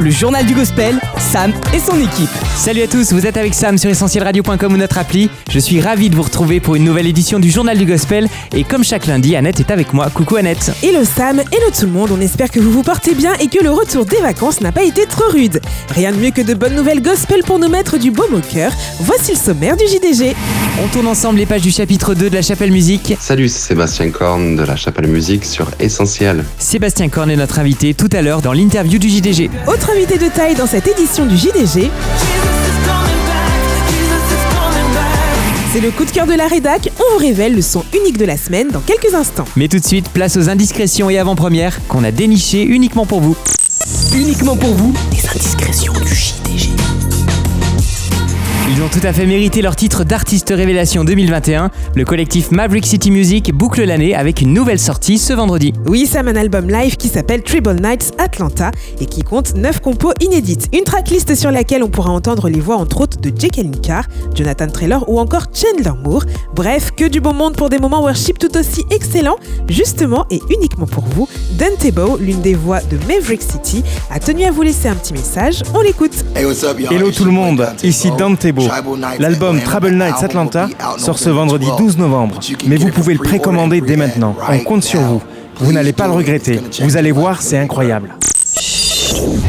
Le journal du gospel, Sam et son équipe. Salut à tous, vous êtes avec Sam sur essentielradio.com ou notre appli. Je suis ravi de vous retrouver pour une nouvelle édition du Journal du Gospel. Et comme chaque lundi, Annette est avec moi. Coucou Annette. Hello Sam, hello tout le monde, on espère que vous vous portez bien et que le retour des vacances n'a pas été trop rude. Rien de mieux que de bonnes nouvelles gospel pour nous mettre du baume au cœur. Voici le sommaire du JDG. On tourne ensemble les pages du chapitre 2 de la Chapelle Musique. Salut, c'est Sébastien Korn de la Chapelle Musique sur Essentiel. Sébastien Korn est notre invité tout à l'heure dans l'interview du JDG. Autre invité de taille dans cette édition du JDG, c'est le coup de cœur de la rédac. On vous révèle le son unique de la semaine dans quelques instants. Mais tout de suite, place aux indiscrétions et avant-premières qu'on a dénichées uniquement pour vous. uniquement pour vous. Les indiscrétions. Ils ont tout à fait mérité leur titre d'artiste révélation 2021. Le collectif Maverick City Music boucle l'année avec une nouvelle sortie ce vendredi. Oui, Sam, un album live qui s'appelle Tribal Nights Atlanta et qui compte 9 compos inédites. Une tracklist sur laquelle on pourra entendre les voix entre autres de Jake Carr, Jonathan Traylor ou encore Chandler Moore. Bref, que du bon monde pour des moments worship tout aussi excellents. Justement et uniquement pour vous, Dante Bow, l'une des voix de Maverick City, a tenu à vous laisser un petit message. On l'écoute. Hello tout le monde, ici Dante Tebo. L'album Trouble Nights Atlanta sort ce vendredi 12 novembre, mais vous pouvez le précommander dès maintenant. On compte sur vous. Vous n'allez pas le regretter. Vous allez voir, c'est incroyable.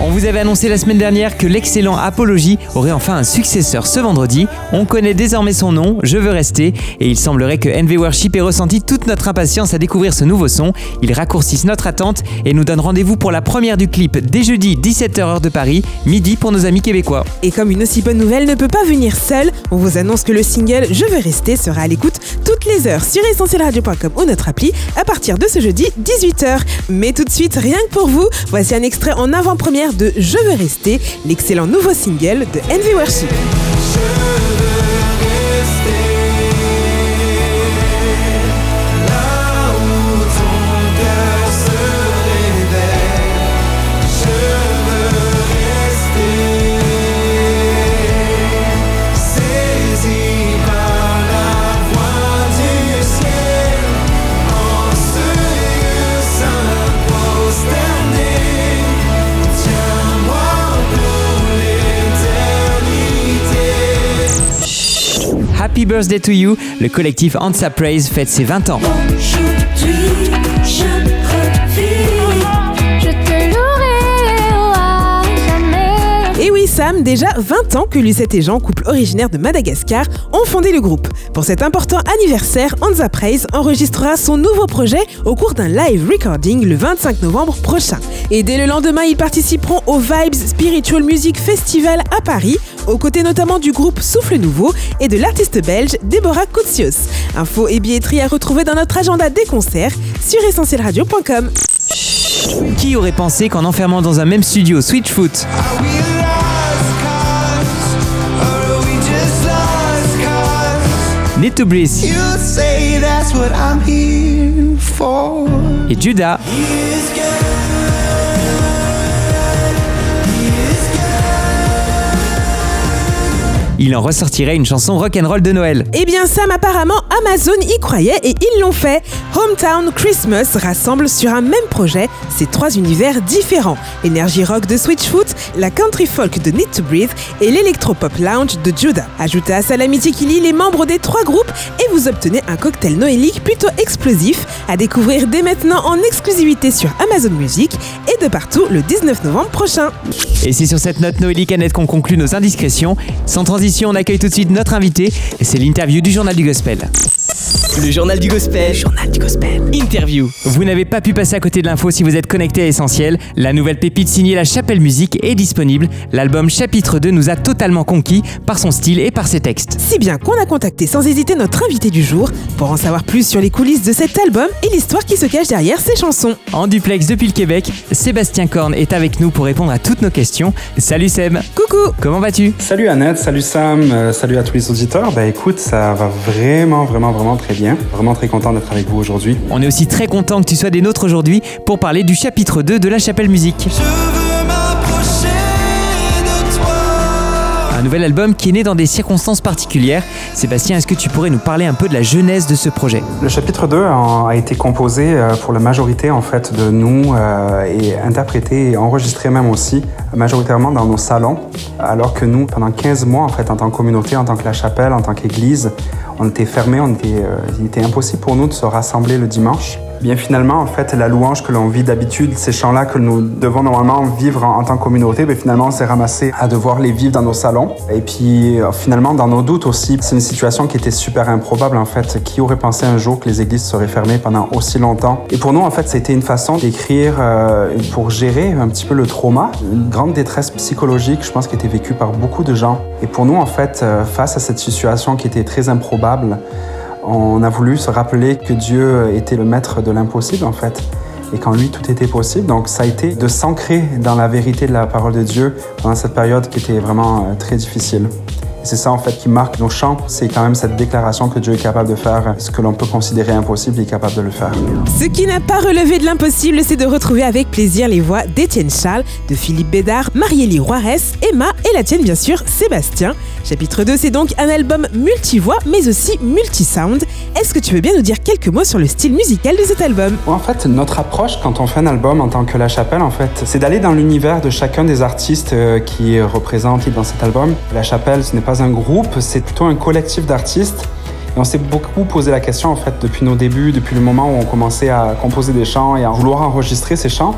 On vous avait annoncé la semaine dernière que l'excellent Apologie aurait enfin un successeur ce vendredi. On connaît désormais son nom, Je veux rester, et il semblerait que NV Worship ait ressenti toute notre impatience à découvrir ce nouveau son. Ils raccourcissent notre attente et nous donnent rendez-vous pour la première du clip dès jeudi 17h heure de Paris, midi pour nos amis québécois. Et comme une aussi bonne nouvelle ne peut pas venir seule, on vous annonce que le single Je veux rester sera à l'écoute toutes les heures sur essentielradio.com ou notre appli à partir de ce jeudi 18h. Mais tout de suite, rien que pour vous, voici un extrait en avant-première de Je veux rester, l'excellent nouveau single de Envy Worship. Birthday to You, le collectif Ansa Praise fête ses 20 ans. Et oui Sam, déjà 20 ans que Lucette et Jean, couple originaire de Madagascar, ont fondé le groupe. Pour cet important anniversaire, Anza Praise enregistrera son nouveau projet au cours d'un live recording le 25 novembre prochain. Et dès le lendemain, ils participeront au Vibes Spiritual Music Festival à Paris, aux côtés notamment du groupe Souffle Nouveau et de l'artiste belge Déborah Koutsios. Infos et billetterie à retrouver dans notre agenda des concerts sur essentielradio.com. Qui aurait pensé qu'en enfermant dans un même studio Switchfoot, Need to Bliss et Judas il en ressortirait une chanson rock'n'roll de Noël. Eh bien Sam, apparemment Amazon y croyait et ils l'ont fait. Hometown Christmas rassemble sur un même projet ces trois univers différents. L'énergie rock de Switchfoot, la country folk de Need to Breathe et l'électropop lounge de Judah. Ajoutez à ça l'amitié qui lie les membres des trois groupes et vous obtenez un cocktail noélique plutôt explosif à découvrir dès maintenant en exclusivité sur Amazon Music et de partout le 19 novembre prochain. Et c'est sur cette note noélique Annette qu'on conclut nos indiscrétions. Sans transition, on accueille tout de suite notre invité et c'est l'interview du Journal du Gospel. Le journal du gospel. journal du gospel. Interview. Vous n'avez pas pu passer à côté de l'info si vous êtes connecté à Essentiel. La nouvelle pépite signée La Chapelle Musique est disponible. L'album Chapitre 2 nous a totalement conquis par son style et par ses textes. Si bien qu'on a contacté sans hésiter notre invité du jour pour en savoir plus sur les coulisses de cet album et l'histoire qui se cache derrière ses chansons. En duplex depuis le Québec, Sébastien Korn est avec nous pour répondre à toutes nos questions. Salut Seb. Coucou Comment vas-tu? Salut Annette, salut Sam, euh, salut à tous les auditeurs. Bah écoute, ça va vraiment, vraiment, vraiment très bien. Vraiment très content d'être avec vous aujourd'hui. On est aussi très content que tu sois des nôtres aujourd'hui pour parler du chapitre 2 de La Chapelle Musique. Un nouvel album qui est né dans des circonstances particulières. Sébastien, est-ce que tu pourrais nous parler un peu de la genèse de ce projet? Le chapitre 2 a été composé euh, pour la majorité en fait de nous euh, et interprété et enregistré même aussi majoritairement dans nos salons alors que nous pendant 15 mois en fait en tant que communauté, en tant que la chapelle, en tant qu'église, on était fermés, euh, il était impossible pour nous de se rassembler le dimanche. Bien finalement, en fait, la louange que l'on vit d'habitude, ces chants-là que nous devons normalement vivre en, tant que communauté, mais finalement, on s'est ramassé à devoir les vivre dans nos salons. Et puis, euh, finalement, dans nos doutes aussi, c'est une situation qui était super improbable, en fait. Qui aurait pensé un jour que les églises seraient fermées pendant aussi longtemps? Et pour nous, en fait, c'était une façon d'écrire euh, pour gérer un petit peu le trauma, une grande détresse psychologique, je pense, qui était vécue par beaucoup de gens. Et pour nous, en fait, face à cette situation qui était très improbable, on a voulu se rappeler que Dieu était le maître de l'impossible en fait et qu'en lui tout était possible. Donc ça a été de s'ancrer dans la vérité de la parole de Dieu pendant cette période qui était vraiment euh, très difficile. Et c'est ça en fait qui marque nos chants, c'est quand même cette déclaration que Dieu est capable de faire, ce que l'on peut considérer impossible, il est capable de le faire. Ce qui n'a pas relevé de l'impossible, c'est de retrouver avec plaisir les voix d'Étienne Charles, de Philippe Bédard, Mariélie Roires, Emma et la tienne bien sûr, Sébastien. Chapitre 2, c'est donc un album multivoix mais aussi multi-sound. Est-ce que tu veux bien nous dire quelques mots sur le style musical de cet album? En fait, notre approche quand on fait un album en tant que La Chapelle, en fait, c'est d'aller dans l'univers de chacun des artistes euh, qui est représenté dans cet album. La Chapelle, ce n'est pas un groupe, c'est plutôt un collectif d'artistes. Et on s'est beaucoup posé la question, en fait, depuis nos débuts, depuis le moment où on commençait à composer des chants et à vouloir enregistrer ces chants.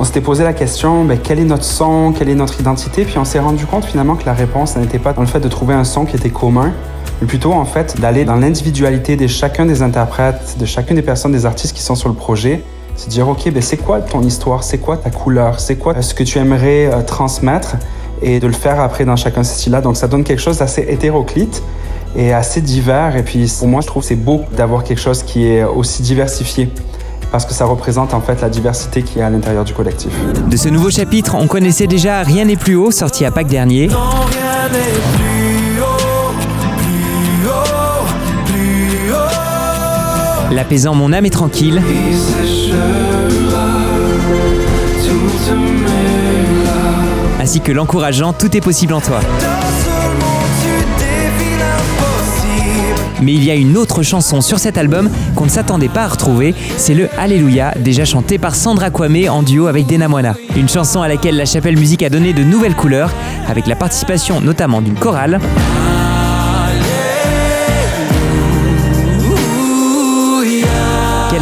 On s'était posé la question, ben, quel est notre son, quelle est notre identité? Puis on s'est rendu compte finalement que la réponse n'était pas dans le fait de trouver un son qui était commun, mais plutôt en fait d'aller dans l'individualité de chacun des interprètes, de chacune des personnes, des artistes qui sont sur le projet. Se dire, ok, ben, c'est quoi ton histoire, c'est quoi ta couleur, c'est quoi ce que tu aimerais euh, transmettre? Et de le faire après dans chacun de ces styles-là. Donc ça donne quelque chose d'assez hétéroclite et assez divers. Et puis pour moi, je trouve c'est beau d'avoir quelque chose qui est aussi diversifié parce que ça représente en fait la diversité qui est à l'intérieur du collectif. De ce nouveau chapitre, on connaissait déjà Rien n'est plus haut, sorti à Pâques dernier. L'apaisant Mon âme est tranquille. Ainsi que l'encourageant Tout est possible en toi. Mais il y a une autre chanson sur cet album qu'on ne s'attendait pas à retrouver, c'est le Alléluia, déjà chanté par Sandra Kwame en duo avec Dena Moana. Une chanson à laquelle la chapelle musique a donné de nouvelles couleurs, avec la participation notamment d'une chorale.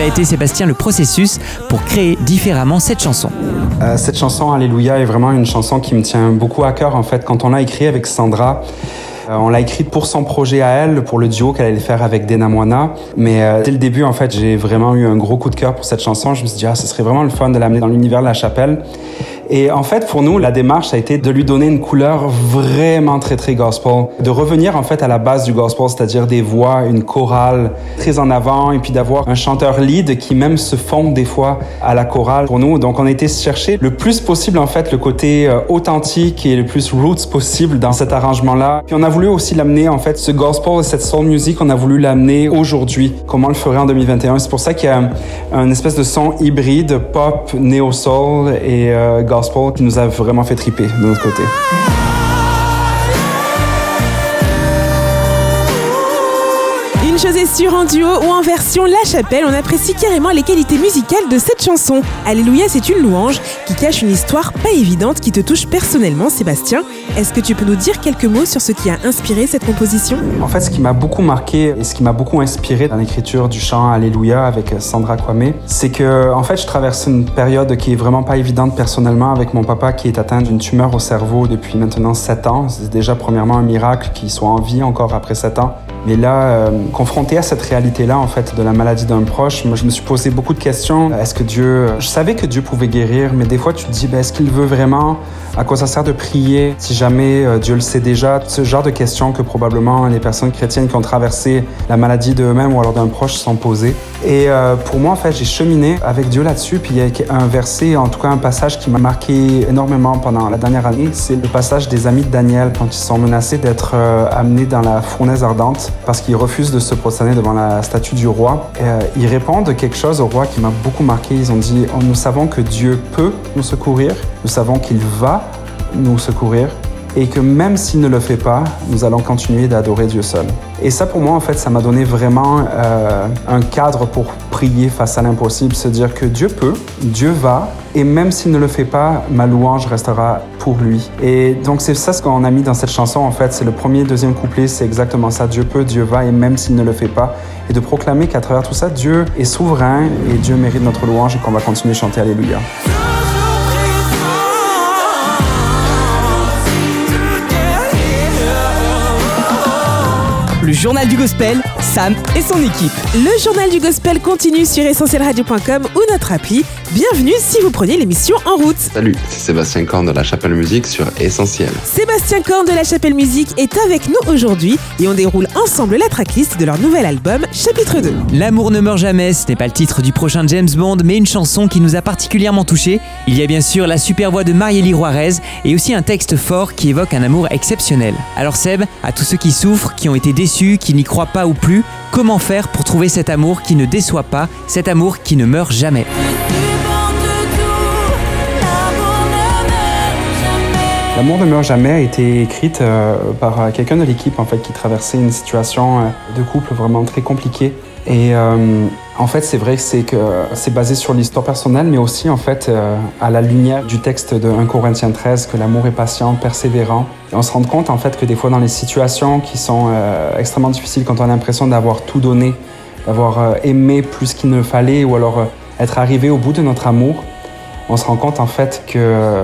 A été, Sébastien, le processus pour créer différemment cette chanson euh, Cette chanson, Alléluia, est vraiment une chanson qui me tient beaucoup à cœur. En fait, quand on l'a écrit avec Sandra, euh, on l'a écrite pour son projet à elle, pour le duo qu'elle allait faire avec Dena Moana. Mais euh, dès le début, en fait, j'ai vraiment eu un gros coup de cœur pour cette chanson. Je me suis dit, ah, ce serait vraiment le fun de l'amener dans l'univers de la chapelle. Et en fait, pour nous, la démarche a été de lui donner une couleur vraiment très, très gospel. De revenir en fait à la base du gospel, c'est-à-dire des voix, une chorale très en avant, et puis d'avoir un chanteur lead qui même se fond des fois à la chorale pour nous. Donc on été chercher le plus possible en fait le côté euh, authentique et le plus roots possible dans cet arrangement-là. Puis on a voulu aussi l'amener en fait ce gospel et cette soul music, on a voulu l'amener aujourd'hui. Comment on le ferait en 2021 C'est pour ça qu'il y a un, espèce de son hybride pop, néo soul et euh, gospel qui nous a vraiment fait triper de notre côté. Est sûre, en duo ou en version La Chapelle, on apprécie carrément les qualités musicales de cette chanson. Alléluia, c'est une louange qui cache une histoire pas évidente qui te touche personnellement, Sébastien. Est-ce que tu peux nous dire quelques mots sur ce qui a inspiré cette composition? En fait, ce qui m'a beaucoup marqué et ce qui m'a beaucoup inspiré dans l'écriture du chant Alléluia avec Sandra Kwame, c'est que en fait, je traverse une période qui est vraiment pas évidente personnellement avec mon papa qui est atteint d'une tumeur au cerveau depuis maintenant 7 ans. C'est déjà premièrement un miracle qu'il soit en vie encore après 7 ans. Mais là, euh, confronté à cette réalité-là, en fait, de la maladie d'un proche, moi, je me suis posé beaucoup de questions. Est-ce que Dieu... Je savais que Dieu pouvait guérir, mais des fois, tu te dis, ben, est-ce qu'il veut vraiment À quoi ça sert de prier si jamais euh, Dieu le sait déjà? Ce genre de questions que probablement les personnes chrétiennes qui ont traversé la maladie d'eux-mêmes ou alors d'un proche sont posées. Et euh, pour moi, en fait, j'ai cheminé avec Dieu là-dessus. Puis il y a un verset, en tout cas un passage qui m'a marqué énormément pendant la dernière année. C'est le passage des amis de Daniel quand ils sont menacés d'être amenés dans la fournaise ardente parce qu'ils refusent de se prosterner devant la statue du roi. Et, euh, ils répondent quelque chose au roi qui m'a beaucoup marqué. Ils ont dit oh, Nous savons que Dieu peut nous secourir, nous savons qu'il va nous secourir, et que même s'il ne le fait pas, nous allons continuer d'adorer Dieu seul. Et ça, pour moi, en fait, ça m'a donné vraiment euh, un cadre pour prier face à l'impossible, se dire que Dieu peut, Dieu va, et même s'il ne le fait pas, ma louange restera pour lui. Et donc, c'est ça ce qu'on a mis dans cette chanson, en fait. C'est le premier, deuxième couplet, c'est exactement ça. Dieu peut, Dieu va, et même s'il ne le fait pas. Et de proclamer qu'à travers tout ça, Dieu est souverain et Dieu mérite notre louange et qu'on va continuer à chanter Alléluia. Le journal du gospel, Sam et son équipe. Le journal du gospel continue sur essentielradio.com ou notre appli. Bienvenue si vous prenez l'émission en route. Salut, c'est Sébastien Korn de la Chapelle Musique sur Essentiel. Sébastien Korn de la Chapelle Musique est avec nous aujourd'hui et on déroule ensemble la tracklist de leur nouvel album, chapitre 2. L'amour ne meurt jamais, ce n'est pas le titre du prochain James Bond, mais une chanson qui nous a particulièrement touchés. Il y a bien sûr la super voix de Marielle Juarez et aussi un texte fort qui évoque un amour exceptionnel. Alors Seb, à tous ceux qui souffrent, qui ont été déçus, qui n'y croient pas ou plus, comment faire pour trouver cet amour qui ne déçoit pas, cet amour qui ne meurt jamais? L'amour ne meurt jamais a été écrite euh, par euh, quelqu'un de l'équipe en fait qui traversait une situation euh, de couple vraiment très compliquée. Et en fait, c'est vrai que c'est basé sur l'histoire personnelle, mais aussi en fait à la lumière du texte de 1 Corinthiens 13 que l'amour est patient, persévérant. Et on se rend compte en fait que des fois dans les situations qui sont extrêmement difficiles, quand on a l'impression d'avoir tout donné, d'avoir aimé plus qu'il ne fallait, ou alors être arrivé au bout de notre amour, on se rend compte en fait que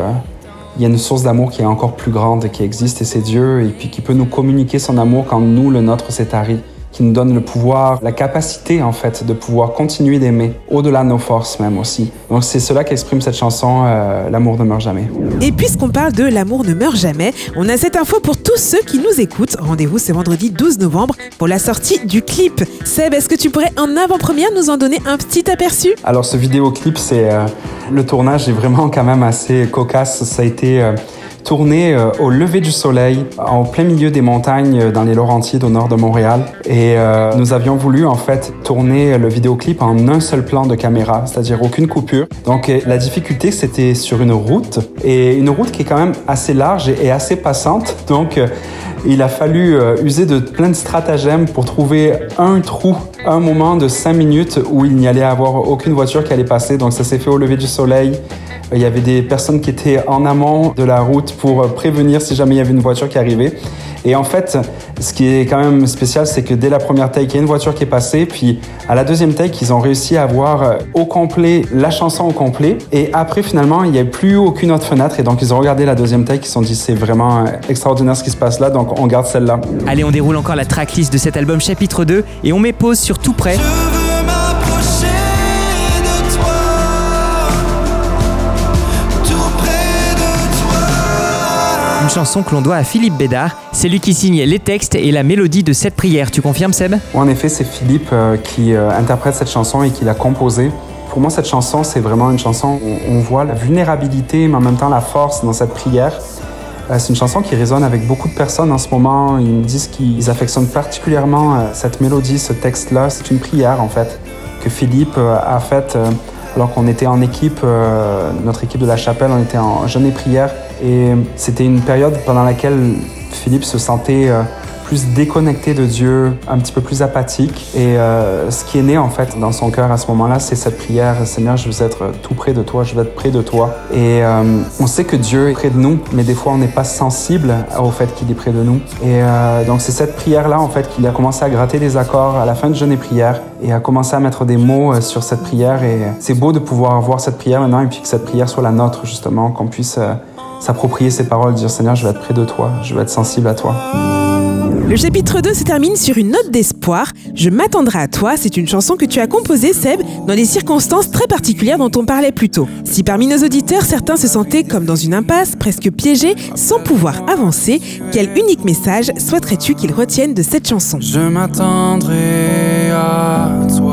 il y a une source d'amour qui est encore plus grande qui existe et c'est Dieu et puis qui peut nous communiquer son amour quand nous, le nôtre, s'est tari qui nous donne le pouvoir, la capacité en fait de pouvoir continuer d'aimer au-delà de nos forces même aussi. Donc c'est cela qu'exprime cette chanson euh, L'amour ne meurt jamais. Et puisqu'on parle de L'amour ne meurt jamais, on a cette info pour tous ceux qui nous écoutent. Rendez-vous ce vendredi 12 novembre pour la sortie du clip. Seb, est-ce que tu pourrais en avant-première nous en donner un petit aperçu? Alors ce vidéoclip, c'est euh, le tournage est vraiment quand même assez cocasse. Ça a été euh, tourné euh, au lever du soleil, en plein milieu des montagnes euh, dans les Laurentides au nord de Montréal. Et euh, nous avions voulu en fait tourner le vidéoclip en un seul plan de caméra, c'est-à-dire aucune coupure. Donc la difficulté c'était sur une route et une route qui est quand même assez large et assez passante. Donc il a fallu user de plein de stratagèmes pour trouver un trou, un moment de cinq minutes où il n'y allait avoir aucune voiture qui allait passer. Donc ça s'est fait au lever du soleil. Il y avait des personnes qui étaient en amont de la route pour prévenir si jamais il y avait une voiture qui arrivait. Et en fait, ce qui est quand même spécial, c'est que dès la première take, il y a une voiture qui est passée, puis à la deuxième take, ils ont réussi à avoir euh, au complet la chanson au complet. Et après, finalement, il n'y avait plus aucune autre fenêtre. Et donc, ils ont regardé la deuxième take, ils se sont dit, c'est vraiment euh, extraordinaire ce qui se passe là, donc on garde celle-là. Allez, on déroule encore la tracklist de cet album chapitre 2 et on met pause sur tout près. Une chanson que l'on doit à Philippe Bédard. C'est lui qui signe les textes et la mélodie de cette prière. Tu confirmes, Seb? En effet, c'est Philippe euh, qui euh, interprète cette chanson et qui l'a composée. Pour moi, cette chanson, c'est vraiment une chanson où on voit la vulnérabilité, mais en même temps la force dans cette prière. Euh, c'est une chanson qui résonne avec beaucoup de personnes en ce moment. Ils me disent qu'ils affectionnent particulièrement cette mélodie, ce texte-là. C'est une prière, en fait, que Philippe a faite alors qu'on était en équipe, notre équipe de la chapelle, on était en jeûne et prière et c'était une période pendant laquelle Philippe se sentait euh, plus déconnecté de Dieu, un petit peu plus apathique. Et euh, ce qui est né en fait dans son cœur à ce moment-là, c'est cette prière Seigneur, je veux être tout près de toi, je veux être près de toi. Et euh, on sait que Dieu est près de nous, mais des fois on n'est pas sensible au fait qu'il est près de nous. Et donc c'est cette prière-là en fait qu'il a commencé à gratter des accords à la fin de jeûne et prière et a commencé à mettre des mots sur cette prière. Et c'est beau de pouvoir voir cette prière maintenant et puis que cette prière soit la nôtre justement, qu'on puisse s'approprier ces paroles, dire Seigneur, je vais être près de toi, je vais être sensible à toi. Le chapitre 2 se termine sur une note d'espoir. Je m'attendrai à toi, c'est une chanson que tu as composée, Seb, dans des circonstances très particulières dont on parlait plus tôt. Si parmi nos auditeurs, certains se sentaient comme dans une impasse, presque piégés, sans pouvoir avancer, quel unique message souhaiterais-tu qu'ils retiennent de cette chanson? Je m'attendrai à toi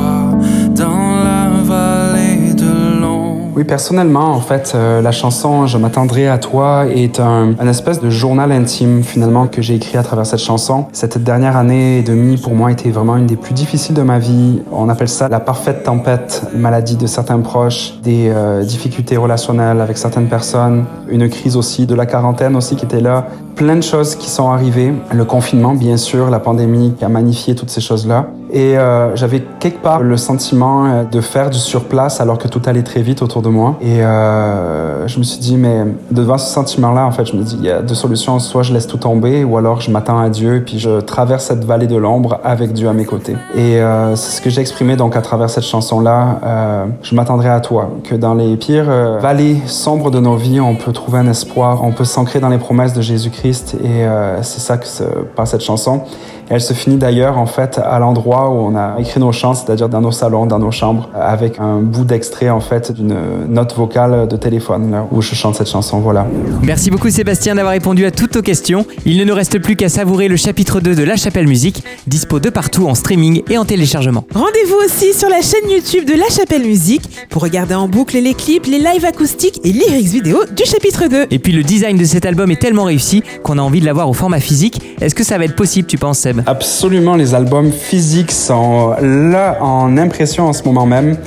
oui, personnellement, en fait, euh, la chanson Je m'attendrai à toi est un, espèce de journal intime finalement que j'ai écrit à travers cette chanson. Cette dernière année et demie pour moi était vraiment une des plus difficiles de ma vie. On appelle ça la parfaite tempête, maladie de certains proches, des euh, difficultés relationnelles avec certaines personnes, une crise aussi de la quarantaine aussi qui était là, plein de choses qui sont arrivées. Le confinement, bien sûr, la pandémie qui a magnifié toutes ces choses-là. Et euh, j'avais quelque part le sentiment euh, de faire du surplace alors que tout allait très vite autour de moi. Et euh, je me suis dit, mais devant ce sentiment-là, en fait, je me dis, il y a deux solutions. Soit je laisse tout tomber, ou alors je m'attends à Dieu, et puis je traverse cette vallée de l'ombre avec Dieu à mes côtés. Et euh, c'est ce que j'ai exprimé donc à travers cette chanson-là. Euh, je m'attendrai à toi, que dans les pires euh, vallées sombres de nos vies, on peut trouver un espoir, on peut s'ancrer dans les promesses de Jésus-Christ. Et c'est ça que passe cette chanson. Elle se finit d'ailleurs en fait à l'endroit où on a écrit nos chants, c'est-à-dire dans nos salons, dans nos chambres, avec un bout d'extrait en fait d'une note vocale de téléphone là, où je chante cette chanson. Voilà. Merci beaucoup Sébastien d'avoir répondu à toutes nos questions. Il ne nous reste plus qu'à savourer le chapitre 2 de La Chapelle Musique, dispo de partout en streaming et en téléchargement. Rendez-vous aussi sur la chaîne YouTube de La Chapelle Musique pour regarder en boucle les clips, les lives acoustiques et lyrics vidéo du chapitre 2. Et puis le design de cet album est tellement réussi qu'on a envie de l'avoir au format physique. Est-ce que ça va être possible, tu penses Seb? Absolument, les albums physiques sont là en impression en ce moment même.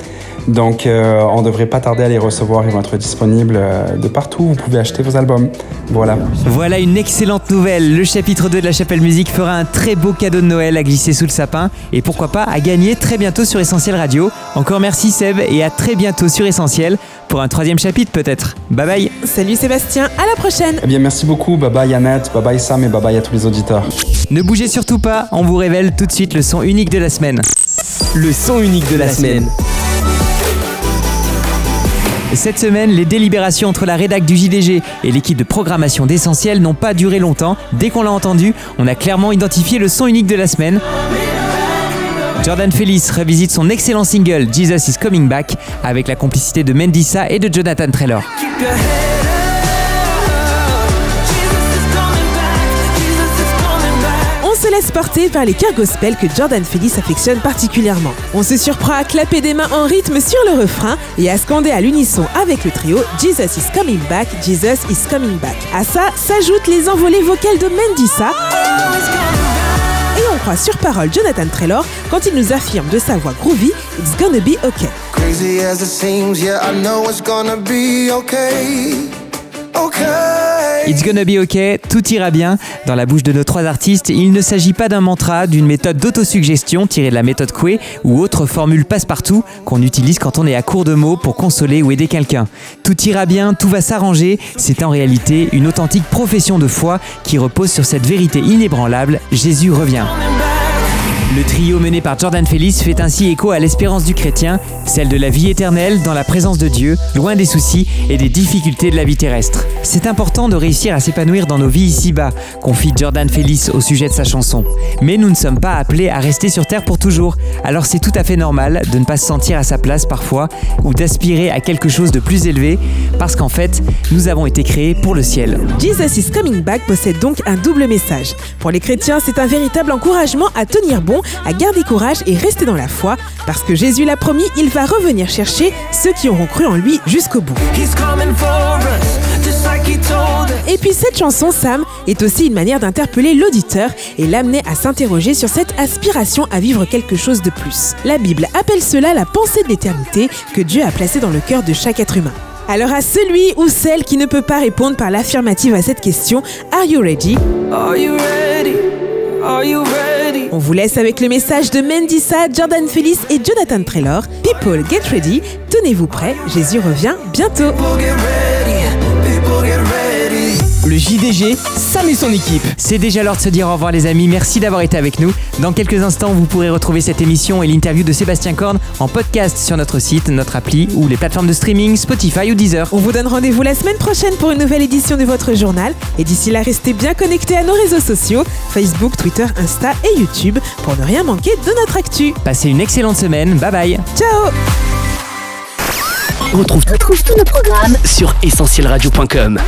Donc, euh, on ne devrait pas tarder à les recevoir. Ils vont être disponibles euh, de partout. Vous pouvez acheter vos albums. Voilà. Voilà une excellente nouvelle. Le chapitre 2 de la Chapelle Musique fera un très beau cadeau de Noël à glisser sous le sapin et pourquoi pas à gagner très bientôt sur Essentiel Radio. Encore merci Seb et à très bientôt sur Essentiel pour un troisième chapitre peut-être. Bye bye. Salut Sébastien, à la prochaine. Eh bien, merci beaucoup. Bye bye Annette, bye bye Sam et bye bye à tous les auditeurs. Ne bougez surtout pas, on vous révèle tout de suite le son unique de la semaine. Le son unique de la semaine. Cette semaine, les délibérations entre la rédac du JDG et l'équipe de programmation d'Essentiel n'ont pas duré longtemps. Dès qu'on l'a entendu, on a clairement identifié le son unique de la semaine. Jordan Felice revisite son excellent single Jesus is Coming Back avec la complicité de Mendissa et de Jonathan Traylor. Laisse par les chœurs gospel que Jordan Felice affectionne particulièrement. On se surprend à clapper des mains en rythme sur le refrain et à scander à l'unisson avec le trio Jesus is coming back, Jesus is coming back. À ça s'ajoutent les envolées vocales de Mendissa. Et on croit sur parole Jonathan Traylor quand il nous affirme de sa voix groovy It's gonna be okay. Crazy as it seems, yeah, I know it's gonna be okay. Okay. It's gonna be ok, tout ira bien. Dans la bouche de nos trois artistes, il ne s'agit pas d'un mantra, d'une méthode d'autosuggestion tirée de la méthode Coué ou autre formule passe-partout qu'on utilise quand on est à court de mots pour consoler ou aider quelqu'un. Tout ira bien, tout va s'arranger, c'est en réalité une authentique profession de foi qui repose sur cette vérité inébranlable, Jésus revient. Le trio mené par Jordan Felice fait ainsi écho à l'espérance du chrétien, celle de la vie éternelle dans la présence de Dieu, loin des soucis et des difficultés de la vie terrestre. C'est important de réussir à s'épanouir dans nos vies ici-bas, confie Jordan Felice au sujet de sa chanson. Mais nous ne sommes pas appelés à rester sur Terre pour toujours, alors c'est tout à fait normal de ne pas se sentir à sa place parfois ou d'aspirer à quelque chose de plus élevé, parce qu'en fait, nous avons été créés pour le ciel. Jesus is Coming Back possède donc un double message. Pour les chrétiens, c'est un véritable encouragement à tenir bon, à garder courage et rester dans la foi, parce que Jésus l'a promis, il va revenir chercher ceux qui auront cru en lui jusqu'au bout. Et puis cette chanson, Sam, est aussi une manière d'interpeller l'auditeur et l'amener à s'interroger sur cette aspiration à vivre quelque chose de plus. La Bible appelle cela la pensée de l'éternité que Dieu a placée dans le cœur de chaque être humain. Alors à celui ou celle qui ne peut pas répondre par l'affirmative à cette question, Are you ready? Are you ready? Are you ready? On vous laisse avec le message de Mendissa, Jordan Felice et Jonathan Traylor. People, get ready. Tenez-vous prêts, Jésus revient bientôt. Le JDG, Sam et son équipe. C'est déjà l'heure de se dire au revoir les amis, merci d'avoir été avec nous. Dans quelques instants, vous pourrez retrouver cette émission et l'interview de Sébastien Korn en podcast sur notre site, notre appli ou les plateformes de streaming Spotify ou Deezer. On vous donne rendez-vous la semaine prochaine pour une nouvelle édition de votre journal. Et d'ici là, restez bien connectés à nos réseaux sociaux, Facebook, Twitter, Insta et YouTube, pour ne rien manquer de notre actu. Passez une excellente semaine, bye bye Ciao On retrouve, retrouve tous nos programmes sur essentielradio.com.